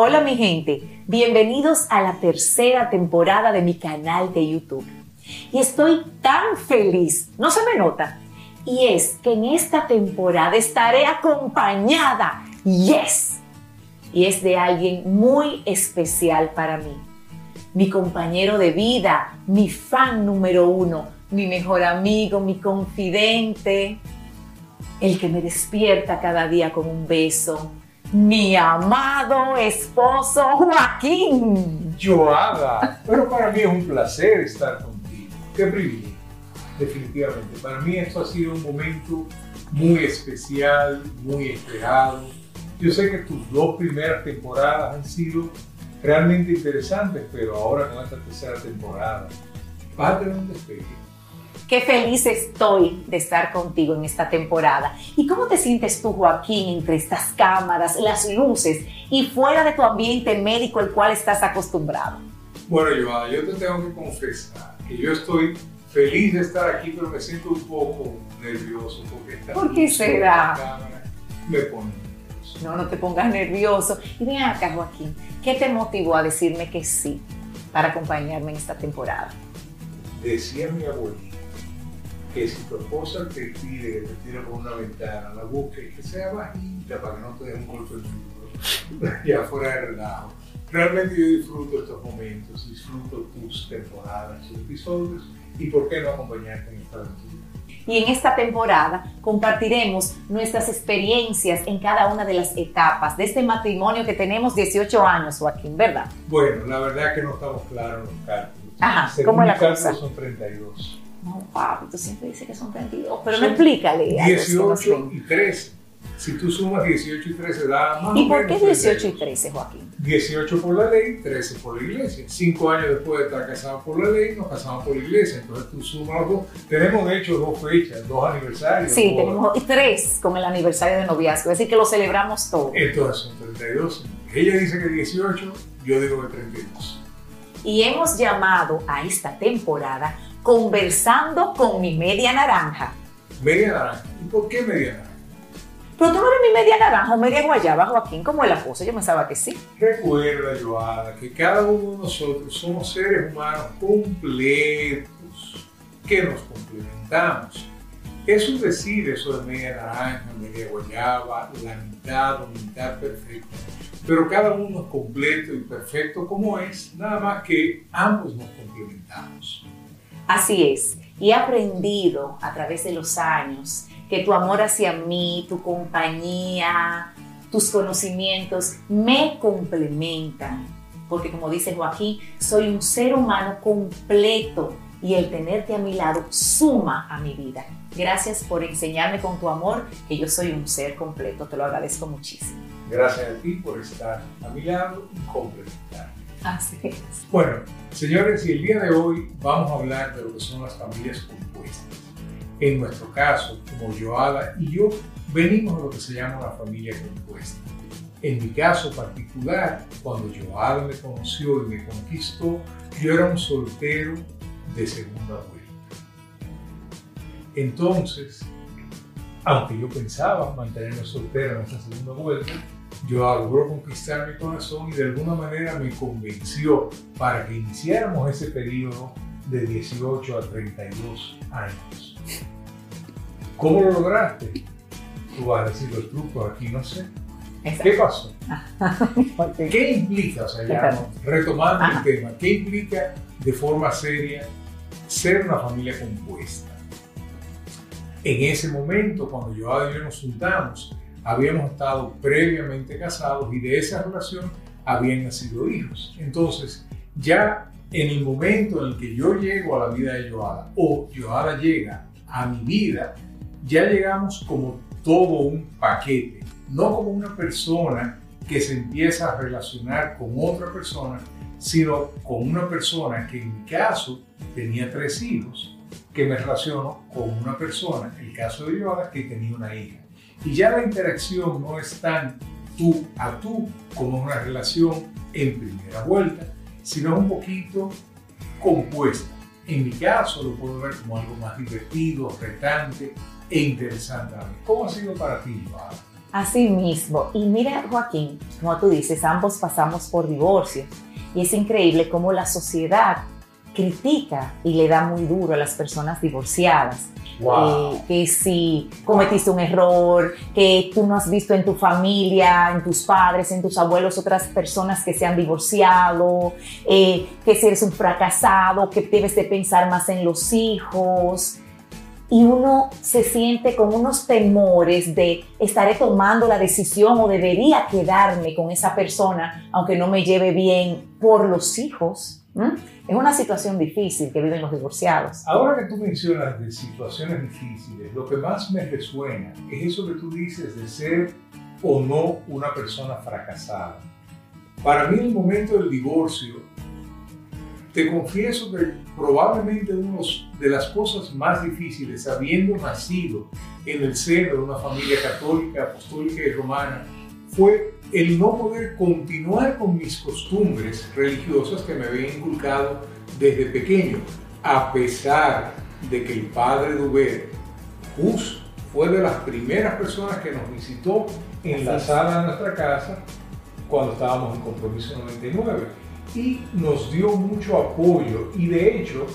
Hola mi gente, bienvenidos a la tercera temporada de mi canal de YouTube. Y estoy tan feliz, no se me nota, y es que en esta temporada estaré acompañada, yes, y es de alguien muy especial para mí, mi compañero de vida, mi fan número uno, mi mejor amigo, mi confidente, el que me despierta cada día con un beso, mi amado esposo Joaquín. Joada, pero para mí es un placer estar contigo. Qué privilegio, definitivamente. Para mí esto ha sido un momento muy especial, muy esperado. Yo sé que tus dos primeras temporadas han sido realmente interesantes, pero ahora con esta tercera temporada vas a tener un despegue Qué feliz estoy de estar contigo en esta temporada. ¿Y cómo te sientes tú, Joaquín, entre estas cámaras, las luces y fuera de tu ambiente médico al cual estás acostumbrado? Bueno, Joana, yo te tengo que confesar que yo estoy feliz de estar aquí, pero me siento un poco nervioso porque esta ¿Por qué será? cámara me pone nervioso. No, no te pongas nervioso. Y ven acá, Joaquín, ¿qué te motivó a decirme que sí para acompañarme en esta temporada? Decía mi abuelita que si tu esposa te pide que te tire por una ventana, la busques que sea bajita para que no te dé un golpe duro, ya fuera de relajo. Realmente yo disfruto estos momentos, disfruto tus temporadas, tus episodios y por qué no acompañarte en esta aventura. Y en esta temporada compartiremos nuestras experiencias en cada una de las etapas de este matrimonio que tenemos 18 años, Joaquín, ¿verdad? Bueno, la verdad es que no estamos claros en los cálculos. Ajá, Según ¿cómo es la cosa? son 32. No, papi, tú siempre dices que son 32, pero no explícale. a los que nos 18 ven. y 13. Si tú sumas 18 y 13 da más ¿Y o por qué menos 18 y 32. 13, Joaquín? 18 por la ley, 13 por la iglesia. Cinco años después de estar casados por la ley, nos casamos por la iglesia. Entonces tú sumas los dos. Tenemos de hecho dos fechas, dos aniversarios. Sí, dos- tenemos tres con el aniversario de noviazgo, es decir, que lo celebramos todo. Entonces son 32. Ella dice que 18, yo digo que 32. Y hemos llamado a esta temporada Conversando con mi media naranja. Media naranja. ¿Y por qué media naranja? Pero tú no eres mi media naranja o media guayaba, Joaquín, como es la cosa, yo pensaba que sí. Recuerda, Joada, que cada uno de nosotros somos seres humanos completos, que nos complementamos. Es un decir eso de media naranja, media guayaba, la mitad o mitad perfecta. Pero cada uno es completo y perfecto como es, nada más que ambos nos complementamos. Así es, y he aprendido a través de los años que tu amor hacia mí, tu compañía, tus conocimientos me complementan. Porque como dice Joaquín, soy un ser humano completo y el tenerte a mi lado suma a mi vida. Gracias por enseñarme con tu amor que yo soy un ser completo. Te lo agradezco muchísimo. Gracias a ti por estar a mi lado y complementarme. Así es. Bueno, señores, y el día de hoy vamos a hablar de lo que son las familias compuestas. En nuestro caso, como Joada y yo, venimos de lo que se llama una familia compuesta. En mi caso particular, cuando Joada me conoció y me conquistó, yo era un soltero de segunda vuelta. Entonces, aunque yo pensaba mantenerme soltero en esta segunda vuelta, yo logró conquistar mi corazón y de alguna manera me convenció para que iniciáramos ese periodo de 18 a 32 años. ¿Cómo lo lograste? Tú vas a decir los trucos aquí, no sé. ¿Qué pasó? ¿Qué implica, o sea, ya Exacto. retomando Ajá. el tema, qué implica de forma seria ser una familia compuesta? En ese momento, cuando yo y yo nos juntamos, habíamos estado previamente casados y de esa relación habían nacido hijos. Entonces, ya en el momento en el que yo llego a la vida de Joada o Joada llega a mi vida, ya llegamos como todo un paquete, no como una persona que se empieza a relacionar con otra persona, sino con una persona que en mi caso tenía tres hijos, que me relaciono con una persona, el caso de Joada, que tenía una hija. Y ya la interacción no es tan tú a tú como una relación en primera vuelta, sino un poquito compuesta. En mi caso lo puedo ver como algo más divertido, retante e interesante. ¿Cómo ha sido para ti, Joada? Así mismo. Y mira, Joaquín, como tú dices, ambos pasamos por divorcio. Y es increíble cómo la sociedad critica y le da muy duro a las personas divorciadas. Eh, que si cometiste un error, que tú no has visto en tu familia, en tus padres, en tus abuelos otras personas que se han divorciado, eh, que si eres un fracasado, que debes de pensar más en los hijos. Y uno se siente con unos temores de estaré tomando la decisión o debería quedarme con esa persona, aunque no me lleve bien por los hijos es una situación difícil que viven los divorciados. Ahora que tú mencionas de situaciones difíciles, lo que más me resuena es eso que tú dices de ser o no una persona fracasada. Para mí el momento del divorcio, te confieso que probablemente una de las cosas más difíciles, habiendo nacido en el seno de una familia católica, apostólica y romana, fue el no poder continuar con mis costumbres religiosas que me había inculcado desde pequeño, a pesar de que el padre Dubé, Hus, fue de las primeras personas que nos visitó en la sala de nuestra casa cuando estábamos en Compromiso 99 y nos dio mucho apoyo y de hecho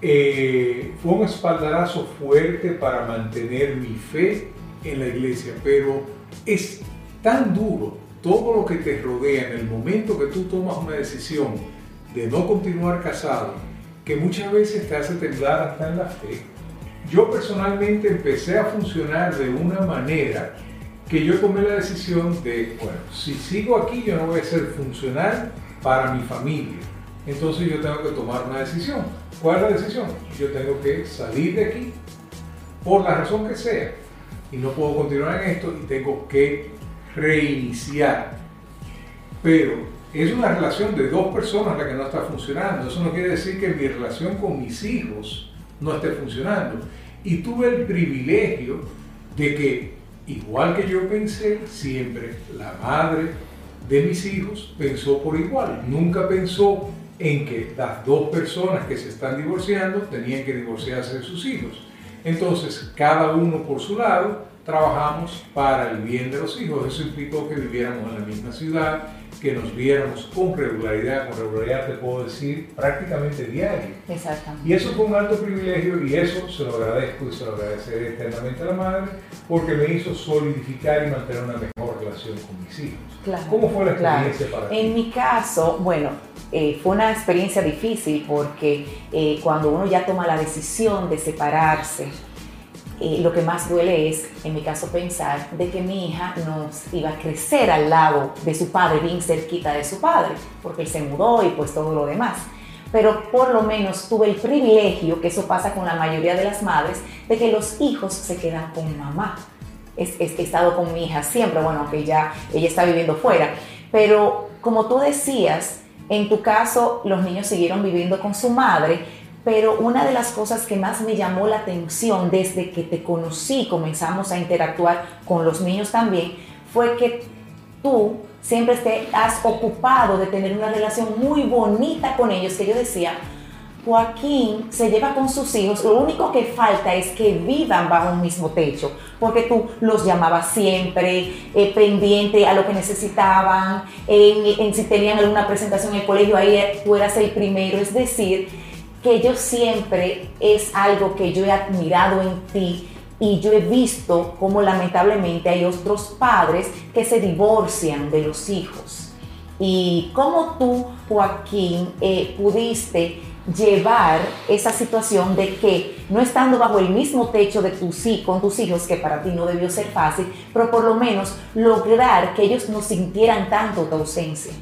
eh, fue un espaldarazo fuerte para mantener mi fe en la iglesia, pero es tan duro todo lo que te rodea en el momento que tú tomas una decisión de no continuar casado, que muchas veces te hace temblar hasta en la fe. Yo personalmente empecé a funcionar de una manera que yo tomé la decisión de, bueno, si sigo aquí yo no voy a ser funcional para mi familia. Entonces yo tengo que tomar una decisión. ¿Cuál es la decisión? Yo tengo que salir de aquí por la razón que sea y no puedo continuar en esto y tengo que reiniciar. Pero es una relación de dos personas la que no está funcionando. Eso no quiere decir que mi relación con mis hijos no esté funcionando. Y tuve el privilegio de que, igual que yo pensé, siempre la madre de mis hijos pensó por igual. Nunca pensó en que las dos personas que se están divorciando tenían que divorciarse de sus hijos. Entonces, cada uno por su lado, trabajamos para el bien de los hijos. Eso implicó que viviéramos en la misma ciudad, que nos viéramos con regularidad, con regularidad te puedo decir prácticamente diario. Exactamente. Y eso fue un alto privilegio y eso se lo agradezco y se lo agradeceré eternamente a la madre porque me hizo solidificar y mantener una mejor relación con mis hijos. Claro, ¿Cómo fue la experiencia para ti? En mi caso, bueno, eh, fue una experiencia difícil porque eh, cuando uno ya toma la decisión de separarse, eh, lo que más duele es, en mi caso, pensar de que mi hija no iba a crecer al lado de su padre, bien cerquita de su padre, porque él se mudó y pues todo lo demás. Pero por lo menos tuve el privilegio, que eso pasa con la mayoría de las madres, de que los hijos se quedan con mamá. he estado con mi hija siempre, bueno, aunque ya ella está viviendo fuera. Pero como tú decías, en tu caso los niños siguieron viviendo con su madre, pero una de las cosas que más me llamó la atención desde que te conocí, comenzamos a interactuar con los niños también, fue que tú siempre te has ocupado de tener una relación muy bonita con ellos, que yo decía, Joaquín se lleva con sus hijos, lo único que falta es que vivan bajo un mismo techo, porque tú los llamabas siempre, eh, pendiente a lo que necesitaban, en, si tenían alguna presentación en el colegio, ahí tú eras el primero, es decir, que yo siempre es algo que yo he admirado en ti y yo he visto cómo lamentablemente hay otros padres que se divorcian de los hijos. Y cómo tú, Joaquín, eh, pudiste llevar esa situación de que no estando bajo el mismo techo de tus hijos, con tus hijos, que para ti no debió ser fácil, pero por lo menos lograr que ellos no sintieran tanto tu ausencia.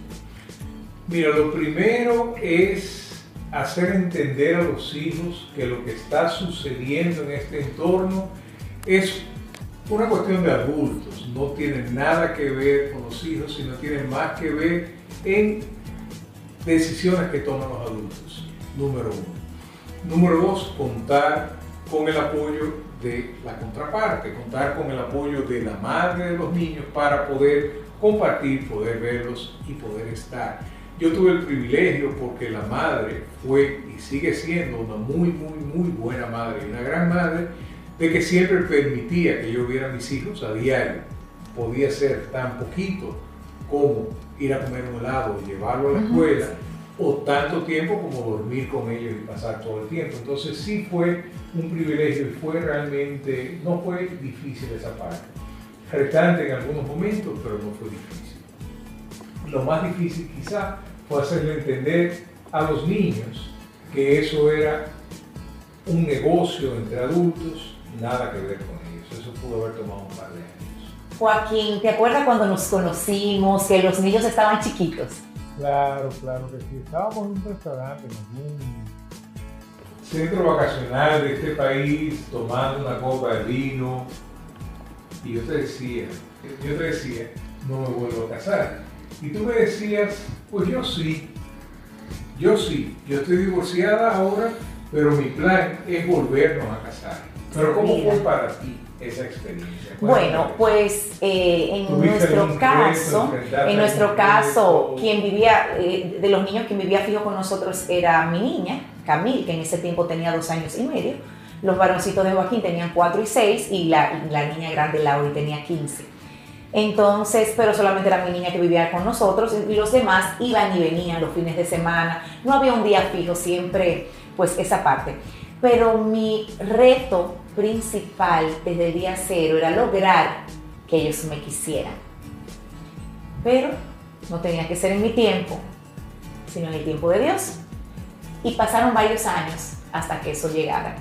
Mira, lo primero es hacer entender a los hijos que lo que está sucediendo en este entorno es una cuestión de adultos, no tiene nada que ver con los hijos, sino tiene más que ver en decisiones que toman los adultos, número uno. Número dos, contar con el apoyo de la contraparte, contar con el apoyo de la madre de los niños para poder compartir, poder verlos y poder estar. Yo tuve el privilegio porque la madre fue y sigue siendo una muy, muy, muy buena madre y una gran madre de que siempre permitía que yo viera a mis hijos a diario podía ser tan poquito como ir a comer un helado llevarlo a la escuela, o tanto tiempo como dormir con ellos y pasar todo el tiempo. Entonces sí fue un privilegio y fue realmente, no fue difícil esa parte. Retante en algunos momentos, pero no fue difícil. Lo más difícil quizá fue hacerle entender a los niños que eso era un negocio entre adultos, nada que ver con ellos. Eso pudo haber tomado un par de años. Joaquín, ¿te acuerdas cuando nos conocimos, que los niños estaban chiquitos? Claro, claro que sí. Estábamos en un restaurante, en un centro vacacional de este país, tomando una copa de vino. Y yo te decía, yo te decía, no me vuelvo a casar. Y tú me decías, pues yo sí, yo sí, yo estoy divorciada ahora, pero mi plan es volvernos a casar. Pero ¿cómo fue para ti esa experiencia? Bueno, pues eh, en nuestro caso, en nuestro caso, quien vivía, eh, de los niños quien vivía fijo con nosotros era mi niña, Camille, que en ese tiempo tenía dos años y medio. Los varoncitos de Joaquín tenían cuatro y seis y la, la niña grande Laura tenía quince. Entonces, pero solamente era mi niña que vivía con nosotros y los demás iban y venían los fines de semana. No había un día fijo, siempre pues esa parte. Pero mi reto principal desde día cero era lograr que ellos me quisieran. Pero no tenía que ser en mi tiempo, sino en el tiempo de Dios. Y pasaron varios años hasta que eso llegara.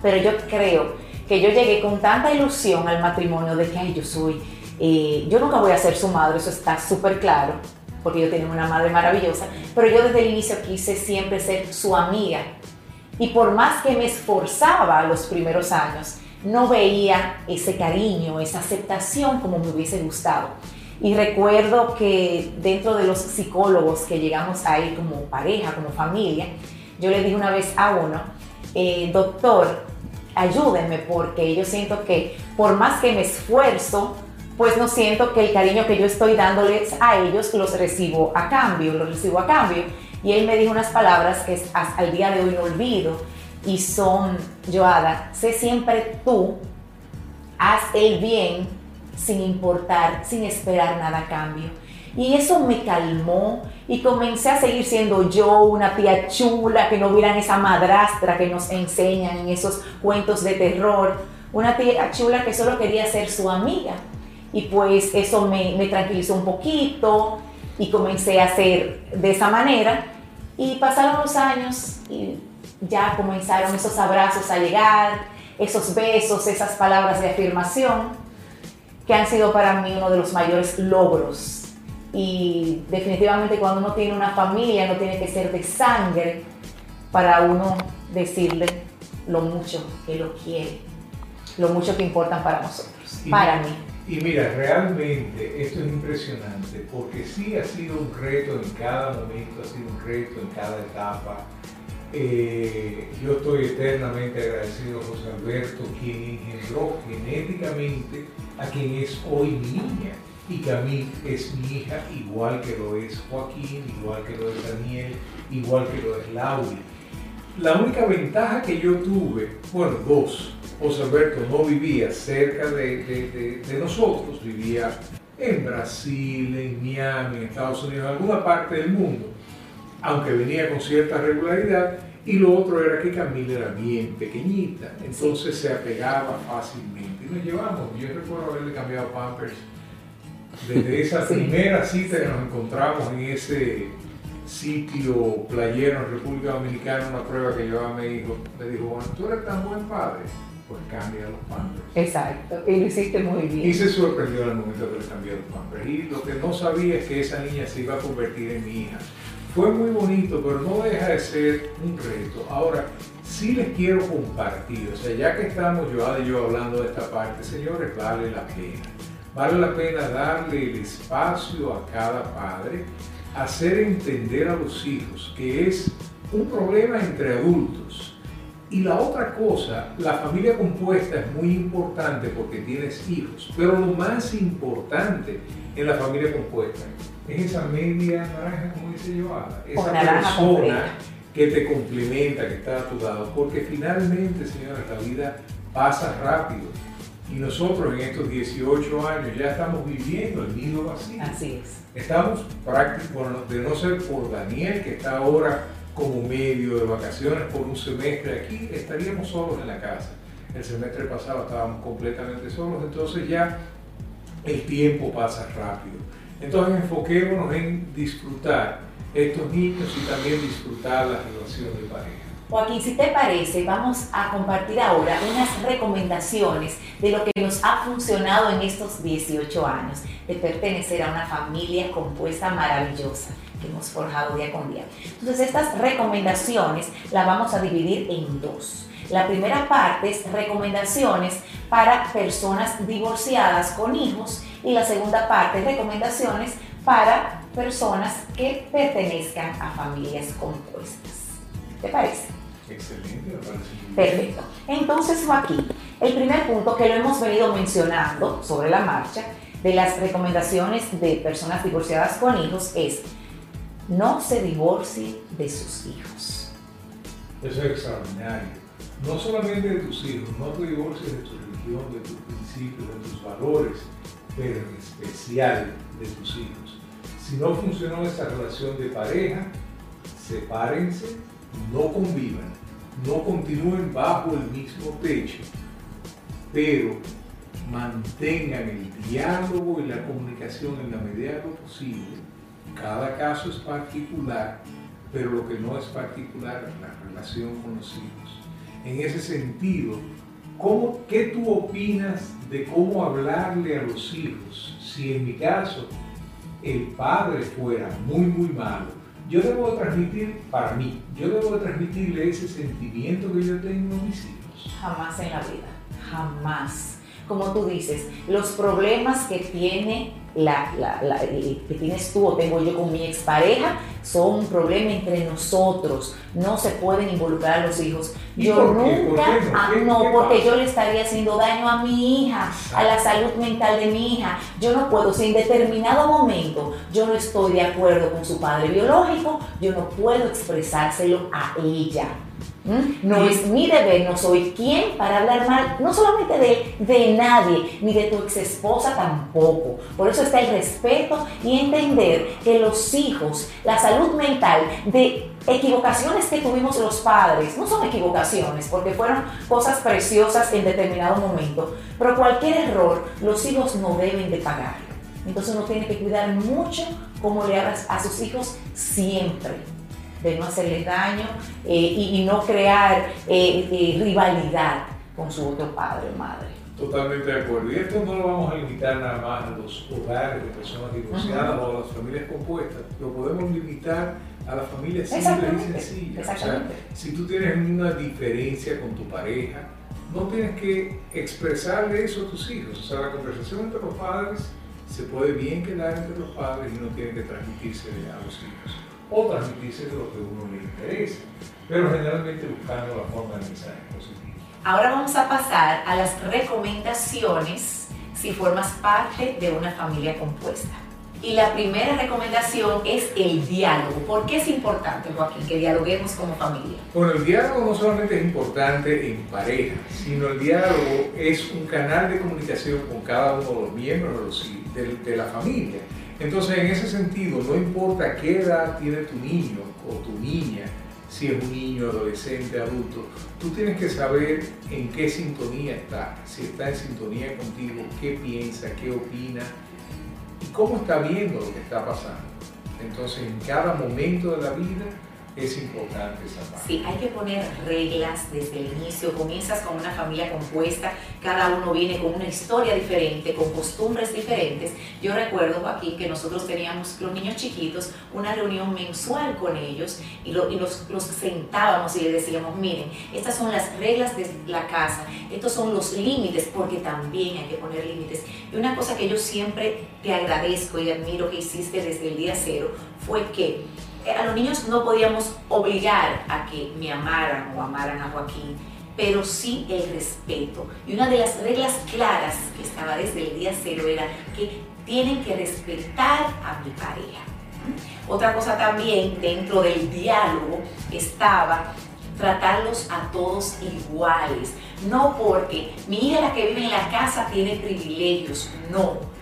Pero yo creo que yo llegué con tanta ilusión al matrimonio de que Ay, yo soy eh, yo nunca voy a ser su madre, eso está súper claro, porque yo tengo una madre maravillosa, pero yo desde el inicio quise siempre ser su amiga. Y por más que me esforzaba los primeros años, no veía ese cariño, esa aceptación como me hubiese gustado. Y recuerdo que dentro de los psicólogos que llegamos ahí como pareja, como familia, yo le dije una vez a uno, eh, doctor, ayúdenme porque yo siento que por más que me esfuerzo, pues no siento que el cariño que yo estoy dándoles a ellos los recibo a cambio, los recibo a cambio. Y él me dijo unas palabras que al día de hoy no olvido y son, Joada, sé siempre tú, haz el bien sin importar, sin esperar nada a cambio. Y eso me calmó y comencé a seguir siendo yo una tía chula, que no hubieran esa madrastra que nos enseñan en esos cuentos de terror, una tía chula que solo quería ser su amiga y pues eso me, tranquilizó un poquito y comencé a hacer de esa manera y pasaron los años y ya comenzaron esos abrazos a llegar, esos besos, esas palabras de afirmación que han sido para mí uno de los mayores logros. Y definitivamente cuando uno tiene una familia no tiene que ser de sangre para uno decirle lo mucho que lo quiere, lo mucho que importan para nosotros, para mí. Y mira, realmente esto es impresionante porque sí ha sido un reto en cada momento, ha sido un reto en cada etapa. Eh, yo estoy eternamente agradecido a José Alberto, quien engendró genéticamente a quien es hoy mi niña. Y que a mí es mi hija, igual que lo es Joaquín, igual que lo es Daniel, igual que lo es Lauri. La única ventaja que yo tuve, bueno, dos, José Alberto no vivía cerca de, nosotros, vivía en Brasil, en Miami, en Estados Unidos, en alguna parte del mundo, aunque venía con cierta regularidad, y lo otro era que Camila era bien pequeñita, entonces se apegaba fácilmente. Y nos llevamos, yo recuerdo haberle cambiado Pampers desde esa primera cita que nos encontramos en ese sitio playero en República Dominicana, una prueba que llevaba me dijo, me dijo, bueno, tú eres tan buen padre pues cambia los pampers. Exacto, y lo hiciste muy bien. Y se sorprendió en el momento que le cambió los pampers. Y lo que no sabía es que esa niña se iba a convertir en mi hija. Fue muy bonito, pero no deja de ser un reto. Ahora, sí les quiero compartir, o sea, ya que estamos yo y yo hablando de esta parte, señores, vale la pena. Vale la pena darle el espacio a cada padre, hacer entender a los hijos que es un problema entre adultos. Y la otra cosa, la familia compuesta es muy importante porque tienes hijos, pero lo más importante en la familia compuesta es esa media naranja, como dice Joana, esa persona que te complementa, que está a tu lado, porque finalmente, señora, la vida pasa rápido Y nosotros en estos 18 años ya estamos viviendo el nido vacío. Así es. Estamos prácticamente, de no ser por Daniel, que está ahora como medio de vacaciones por un semestre aquí, estaríamos solos en la casa. El semestre pasado estábamos completamente solos, entonces ya el tiempo pasa rápido. Entonces enfoquémonos en disfrutar estos niños y también disfrutar la relación de pareja. Joaquín, si te parece, vamos a compartir ahora unas recomendaciones de lo que nos ha funcionado en estos 18 años de pertenecer a una familia compuesta maravillosa que hemos forjado día con día. Entonces, estas recomendaciones las vamos a dividir en dos. La primera parte es recomendaciones para personas divorciadas con hijos y la segunda parte es recomendaciones para personas que pertenezcan a familias compuestas. ¿Te parece? Excelente. Perfecto. Entonces, Joaquín, el primer punto que lo hemos venido mencionando sobre la marcha de las recomendaciones de personas divorciadas con hijos es no se divorcie de sus hijos. Eso es extraordinario. No solamente de tus hijos, no te divorcies de tu religión, de tus principios, de tus valores, pero en especial de tus hijos. Si no funcionó esa relación de pareja, sepárense, no convivan, no continúen bajo el mismo techo, pero mantengan el diálogo y la comunicación en la medida de lo posible. Cada caso es particular, pero lo que no es particular es la relación con los hijos. En ese sentido, ¿cómo, ¿qué tú opinas de cómo hablarle a los hijos si en mi caso el padre fuera muy, muy malo? Yo debo transmitir, para mí, yo debo transmitirle ese sentimiento que yo tengo a mis hijos. Jamás en la vida, jamás. Como tú dices, los problemas que tiene la, la, la, que tienes tú o tengo yo con mi expareja son un problema entre nosotros. No se pueden involucrar a los hijos. Yo nunca, ah, no, porque yo le estaría haciendo daño a mi hija, a la salud mental de mi hija. Yo no puedo, si en determinado momento yo no estoy de acuerdo con su padre biológico, yo no puedo expresárselo a ella. ¿Mm? No es mi deber, no soy quien para hablar mal, no solamente de, de nadie, ni de tu ex esposa tampoco. Por eso está el respeto y entender que los hijos, la salud mental de equivocaciones que tuvimos los padres, no son equivocaciones, porque fueron cosas preciosas en determinado momento, pero cualquier error los hijos no deben de pagarlo. Entonces uno tiene que cuidar mucho cómo le hablas a sus hijos siempre de no hacerles daño eh, y, y, no crear eh, eh, rivalidad con su otro padre o madre. Totalmente de acuerdo. Y esto no lo vamos a limitar nada más a los hogares de personas divorciadas uh -huh. o a las familias compuestas. Lo podemos limitar a las familias simples y sencillas. O sea, si tú tienes una diferencia con tu pareja, no tienes que expresarle eso a tus hijos. O sea, la conversación entre los padres se puede bien quedar entre los padres y no tiene que transmitirse a los hijos o transmitirse lo que a uno le interesa, pero generalmente buscando la forma de mensaje positivo. Ahora vamos a pasar a las recomendaciones si formas parte de una familia compuesta. Y la primera recomendación es el diálogo. ¿Por qué es importante, Joaquín, que dialoguemos como familia? Bueno, el diálogo no solamente es importante en pareja, sino el diálogo es un canal de comunicación con cada uno de los miembros de la familia. Entonces, en ese sentido, no importa qué edad tiene tu niño o tu niña, si es un niño, adolescente, adulto, tú tienes que saber en qué sintonía está, si está en sintonía contigo, qué piensa, qué opina y cómo está viendo lo que está pasando. Entonces, en cada momento de la vida es importante esa parte. Sí, hay que poner reglas desde el inicio. Comienzas con una familia compuesta, cada uno viene con una historia diferente, con costumbres diferentes. Yo recuerdo, Joaquín, que nosotros teníamos, los niños chiquitos, una reunión mensual con ellos y, lo, los, sentábamos y les decíamos, miren, estas son las reglas de la casa, estos son los límites, porque también hay que poner límites. Y una cosa que yo siempre te agradezco y admiro que hiciste desde el día cero fue que a los niños no podíamos obligar a que me amaran o amaran a Joaquín, pero sí el respeto. Y una de las reglas claras que estaba desde el día cero era que tienen que respetar a mi pareja. Otra cosa también dentro del diálogo estaba tratarlos a todos iguales. No porque mi hija la que vive en la casa tiene privilegios, no.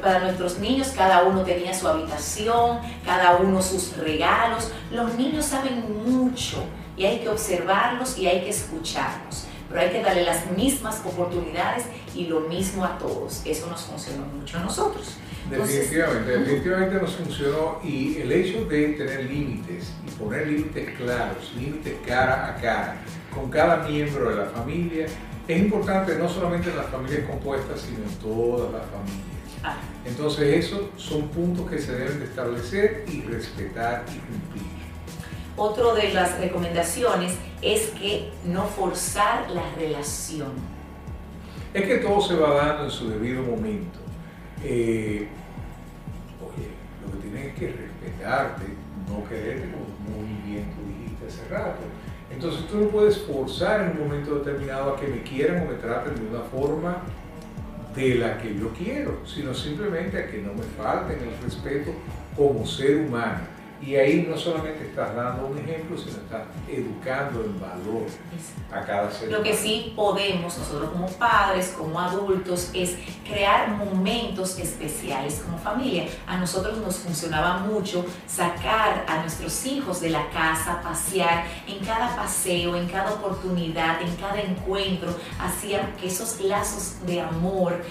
Para nuestros niños cada uno tenía su habitación, cada uno sus regalos. Los niños saben mucho y hay que observarlos y hay que escucharlos. Pero hay que darle las mismas oportunidades y lo mismo a todos. Eso nos funcionó mucho a nosotros. Definitivamente, definitivamente nos funcionó y el hecho de tener límites y poner límites claros, límites cara a cara con cada miembro de la familia es importante no solamente en las familias compuestas, sino en todas las familias. Ah. Entonces esos son puntos que se deben de establecer y respetar y cumplir. Otro de las recomendaciones es que no forzar la relación. Es que todo se va dando en su debido momento. Eh, oye, lo que tienes es que respetarte, no quererte como muy bien tú dijiste hace rato. Entonces tú no puedes forzar en un momento determinado a que me quieran o me traten de una forma de la que yo quiero, sino simplemente a que no me falten el respeto como ser humano. Y ahí no solamente estás dando un ejemplo, sino estás educando en valor a cada ser Lo que sí podemos, nosotros como padres, como adultos, es crear momentos especiales como familia. A nosotros nos funcionaba mucho sacar a nuestros hijos de la casa, pasear en cada paseo, en cada oportunidad, en cada encuentro, hacía que esos lazos de amor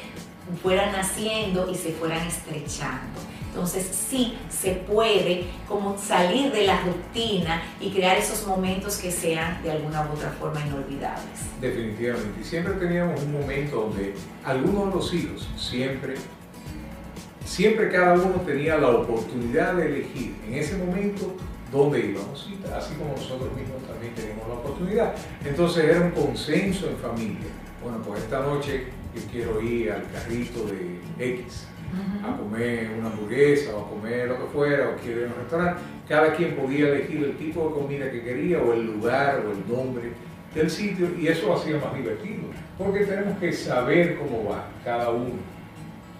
fueran naciendo y se fueran estrechando. Entonces sí se puede como salir de la rutina y crear esos momentos que sean de alguna u otra forma inolvidables. Definitivamente. Y siempre teníamos un momento donde algunos de los hijos, siempre, siempre cada uno tenía la oportunidad de elegir en ese momento dónde íbamos, así como nosotros mismos también tenemos la oportunidad. Entonces era un consenso en familia. Bueno, pues esta noche yo quiero ir al carrito de X a comer una hamburguesa o a comer lo que fuera, o quiere ir a un restaurante, cada quien podía elegir el tipo de comida que quería o el lugar o el nombre del sitio y eso hacía más divertido, porque tenemos que saber cómo va cada uno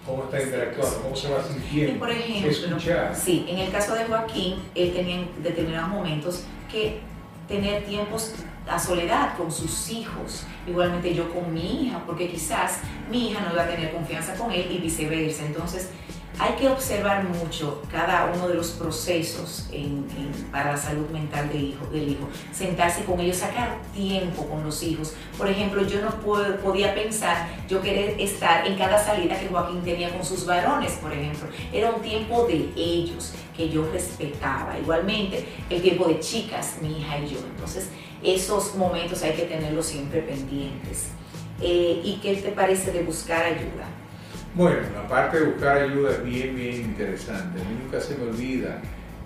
cómo está interactuando, cómo se va sintiendo. Y por ejemplo, escuchar. sí, en el caso de Joaquín, él tenía en determinados momentos que tener tiempos a soledad con sus hijos, igualmente yo con mi hija, porque quizás mi hija no iba a tener confianza con él y viceversa. Entonces, hay que observar mucho cada uno de los procesos para la salud mental del hijo, del hijo. Sentarse con ellos, sacar tiempo con los hijos. Por ejemplo, yo no podía pensar, yo querer estar en cada salida que Joaquín tenía con sus varones, por ejemplo. Era un tiempo de ellos que yo respetaba. Igualmente, el tiempo de chicas, mi hija y yo. Entonces, esos momentos hay que tenerlos siempre pendientes. Eh, ¿Y qué te parece de buscar ayuda? Bueno, la parte de buscar ayuda es bien, bien interesante. A mí nunca se me olvida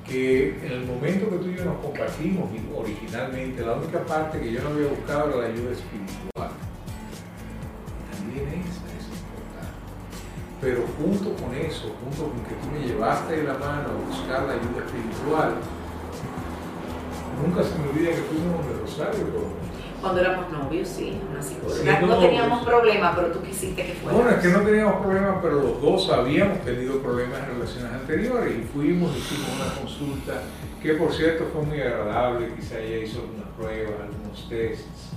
que en el momento que tú y yo nos compartimos originalmente, la única parte que yo no había buscado era la ayuda espiritual. También esa es importante. Pero junto con eso, junto con que tú me llevaste de la mano a buscar la ayuda espiritual, nunca se me olvida que fuimos de Rosario cuando éramos novios, sí, una psicóloga. no, teníamos problemas, pero tú quisiste que fuera. Bueno, es que no teníamos problemas, pero los dos habíamos tenido problemas en relaciones anteriores y fuimos, hicimos una consulta que por cierto fue muy agradable, quizá ella hizo algunas pruebas, algunos tests.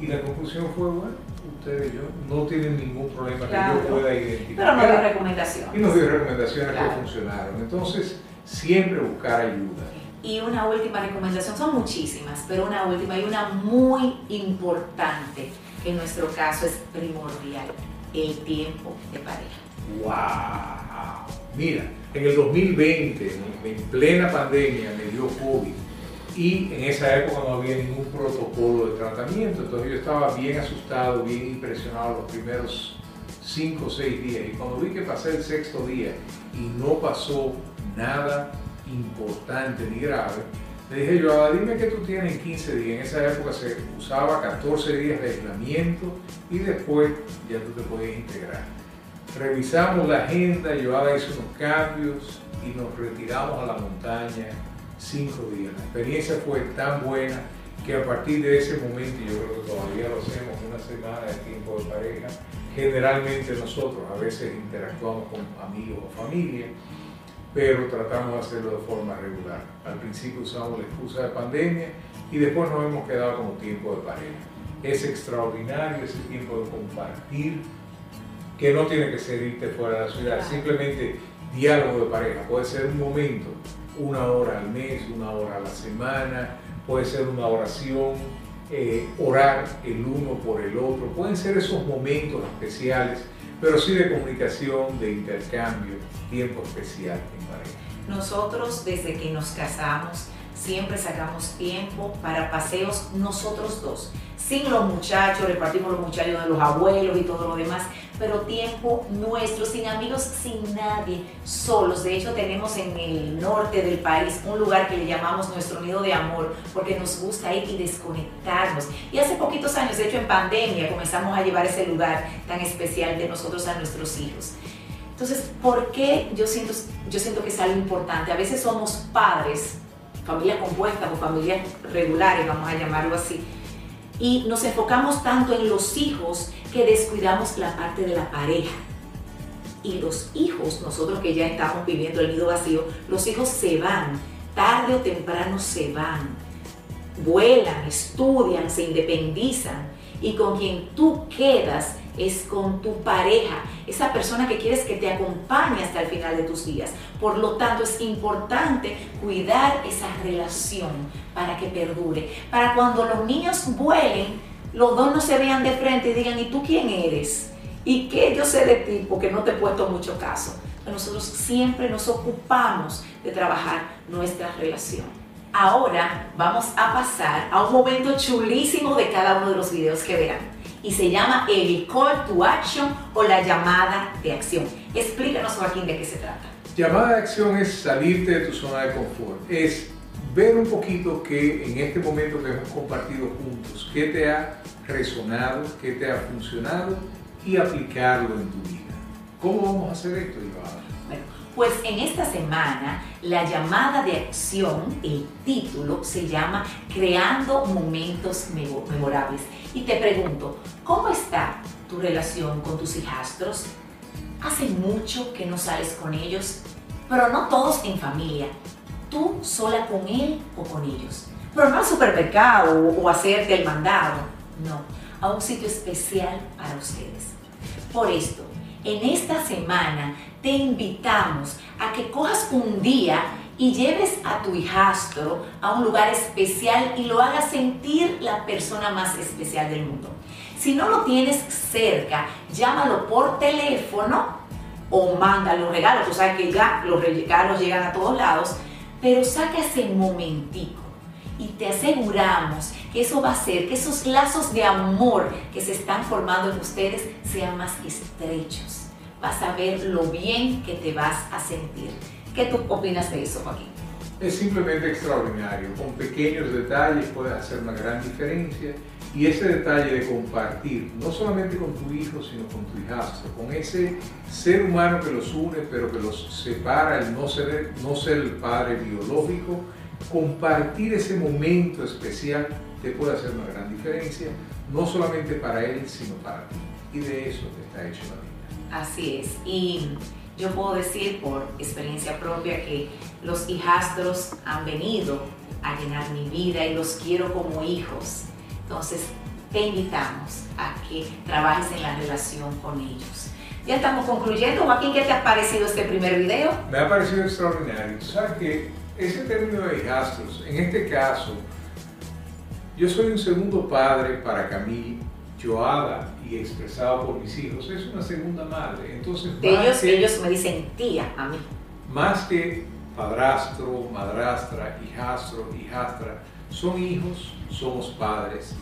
Y la conclusión fue, bueno, ustedes y yo no tienen ningún problema que yo pueda identificar. Pero nos dio recomendaciones. Y nos dio recomendaciones que funcionaron. Entonces, siempre buscar ayuda. Y una última recomendación, son muchísimas, pero una última y una muy importante, que en nuestro caso es primordial, el tiempo de pareja. ¡Wow! Mira, en el 2020, en plena pandemia, me dio COVID y en esa época no había ningún protocolo de tratamiento, entonces yo estaba bien asustado, bien impresionado los primeros cinco o seis días y cuando vi que pasé el sexto día y no pasó nada importante ni grave, le dije yo, ah, dime que tú tienes 15 días. En esa época se usaba 14 días de aislamiento y después ya tú te podías integrar. Revisamos la agenda, Joada hizo unos cambios y nos retiramos a la montaña cinco días. La experiencia fue tan buena que a partir de ese momento, yo creo que todavía lo hacemos una semana de tiempo de pareja, generalmente nosotros a veces interactuamos con amigos o familia pero tratamos de hacerlo de forma regular. Al principio usamos la excusa de pandemia y después nos hemos quedado como tiempo de pareja. Es extraordinario ese tiempo de compartir, que no tiene que ser irte fuera de la ciudad, simplemente diálogo de pareja. Puede ser un momento, una hora al mes, una hora a la semana, puede ser una oración, eh, orar el uno por el otro, pueden ser esos momentos especiales, pero sí de comunicación, de intercambio, tiempo especial en pareja. Nosotros desde que nos casamos siempre sacamos tiempo para paseos nosotros dos. Sin los muchachos, repartimos los muchachos de los abuelos y todo lo demás, pero tiempo nuestro, sin amigos, sin nadie, solos. De hecho, tenemos en el norte del país un lugar que le llamamos nuestro nido de amor, porque nos gusta ir y desconectarnos. Y hace poquitos años, de hecho en pandemia, comenzamos a llevar ese lugar tan especial de nosotros a nuestros hijos. Entonces, ¿por qué yo siento, yo siento que es algo importante? A veces somos padres, familia compuesta o familias regulares, vamos a llamarlo así, y nos enfocamos tanto en los hijos que descuidamos la parte de la pareja. Y los hijos, nosotros que ya estamos viviendo el nido vacío, los hijos se van, tarde o temprano se van, vuelan, estudian, se independizan y con quien tú quedas es con tu pareja, esa persona que quieres que te acompañe hasta el final de tus días. Por lo tanto, es importante cuidar esa relación para que perdure, para cuando los niños vuelen, los dos no se vean de frente y digan, ¿y tú quién eres? ¿Y qué yo sé de ti? Porque no te he puesto mucho caso. nosotros siempre nos ocupamos de trabajar nuestra relación. Ahora vamos a pasar a un momento chulísimo de cada uno de los videos que verán y se llama el call to action o la llamada de acción. Explícanos, Joaquín, de qué se trata. Llamada de acción es salirte de tu zona de confort, es ver un poquito que en este momento que hemos compartido juntos, qué te ha resonado, qué te ha funcionado y aplicarlo en tu vida. ¿Cómo vamos a hacer esto, Iván? Pues en esta semana la llamada de acción, el título se llama Creando Momentos Memorables. Y te pregunto, ¿cómo está tu relación con tus hijastros? Hace mucho que no sales con ellos, pero no todos en familia. Tú sola con él o con ellos. Pero no al supermercado o hacerte el mandado. No, a un sitio especial para ustedes. Por esto, en esta semana te invitamos a que cojas un día y lleves a tu hijastro a un lugar especial y lo hagas sentir la persona más especial del mundo. Si no lo tienes cerca, llámalo por teléfono o mándale un regalo. Tú sabes que ya los regalos llegan a todos lados, pero saca ese momentico y te aseguramos que eso va a hacer que esos lazos de amor que se están formando en ustedes sean más estrechos vas a ver lo bien que te vas a sentir. ¿Qué tú opinas de eso, Joaquín? Es simplemente extraordinario. Con pequeños detalles puedes hacer una gran diferencia. Y ese detalle de compartir, no solamente con tu hijo, sino con tu hijastro, con ese ser humano que los une, pero que los separa, el no ser, no ser el padre biológico, compartir ese momento especial te puede hacer una gran diferencia, no solamente para él, sino para ti. Y de eso está hecho la vida. Así es. Y yo puedo decir por experiencia propia que los hijastros han venido a llenar mi vida y los quiero como hijos. Entonces, te invitamos a que trabajes en la relación con ellos. Ya estamos concluyendo. Joaquín, ¿qué te ha parecido este primer video? Me ha parecido extraordinario. sabes que ese término de hijastros, en este caso, yo soy un segundo padre para Camille, Joada y expresado por mis hijos, es una segunda madre. Entonces, ellos, ellos me dicen tía a mí. Más que padrastro, madrastra, hijastro, hijastra, son hijos, somos padres.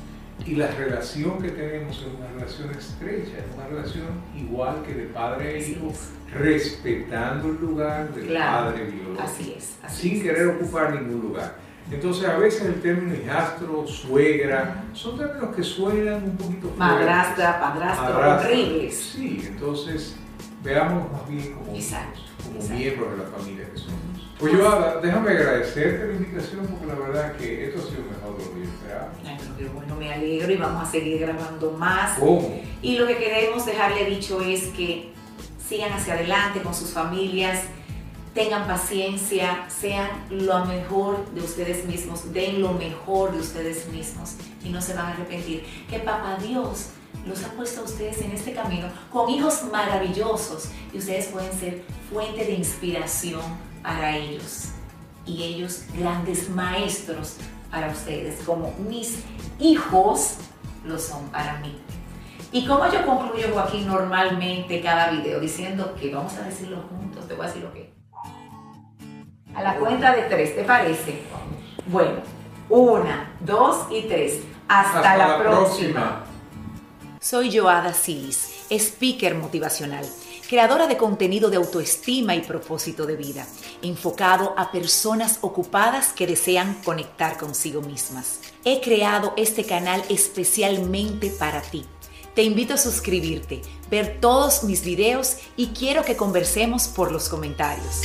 Y la relación que tenemos es una relación estrecha, es una relación igual que de padre e hijo, respetando el lugar del padre biológico. Así es. sin querer ocupar ningún lugar. Entonces a veces el término hijastro, suegra, son términos que suenan un poquito fuertes. Madrastra, padrastro, horribles. Sí, entonces veamos más bien como, como miembros de la familia que somos. Pues yo, déjame agradecerte la invitación porque la verdad que esto ha sido mejor de lo que yo esperaba. Ay, bueno, me alegro y vamos a seguir grabando más. ¿Cómo? Y lo que queremos dejarle dicho es que sigan hacia adelante con sus familias tengan paciencia, sean lo mejor de ustedes mismos, den lo mejor de ustedes mismos y no se van a arrepentir. Que Papá Dios los ha puesto a ustedes en este camino con hijos maravillosos y ustedes pueden ser fuente de inspiración para ellos y ellos grandes maestros para ustedes, como mis hijos lo son para mí. Y como yo concluyo Joaquín normalmente cada video diciendo que vamos a decirlo juntos, te voy a decir lo que. A la cuenta de tres, ¿te parece? Bueno, una, dos y tres. Hasta, la, próxima. Soy Joada Silis, speaker motivacional creadora de contenido de autoestima y propósito de vida, enfocado a personas ocupadas que desean conectar consigo mismas. He creado este canal especialmente para ti. Te invito a suscribirte, ver todos mis videos y quiero que conversemos por los comentarios.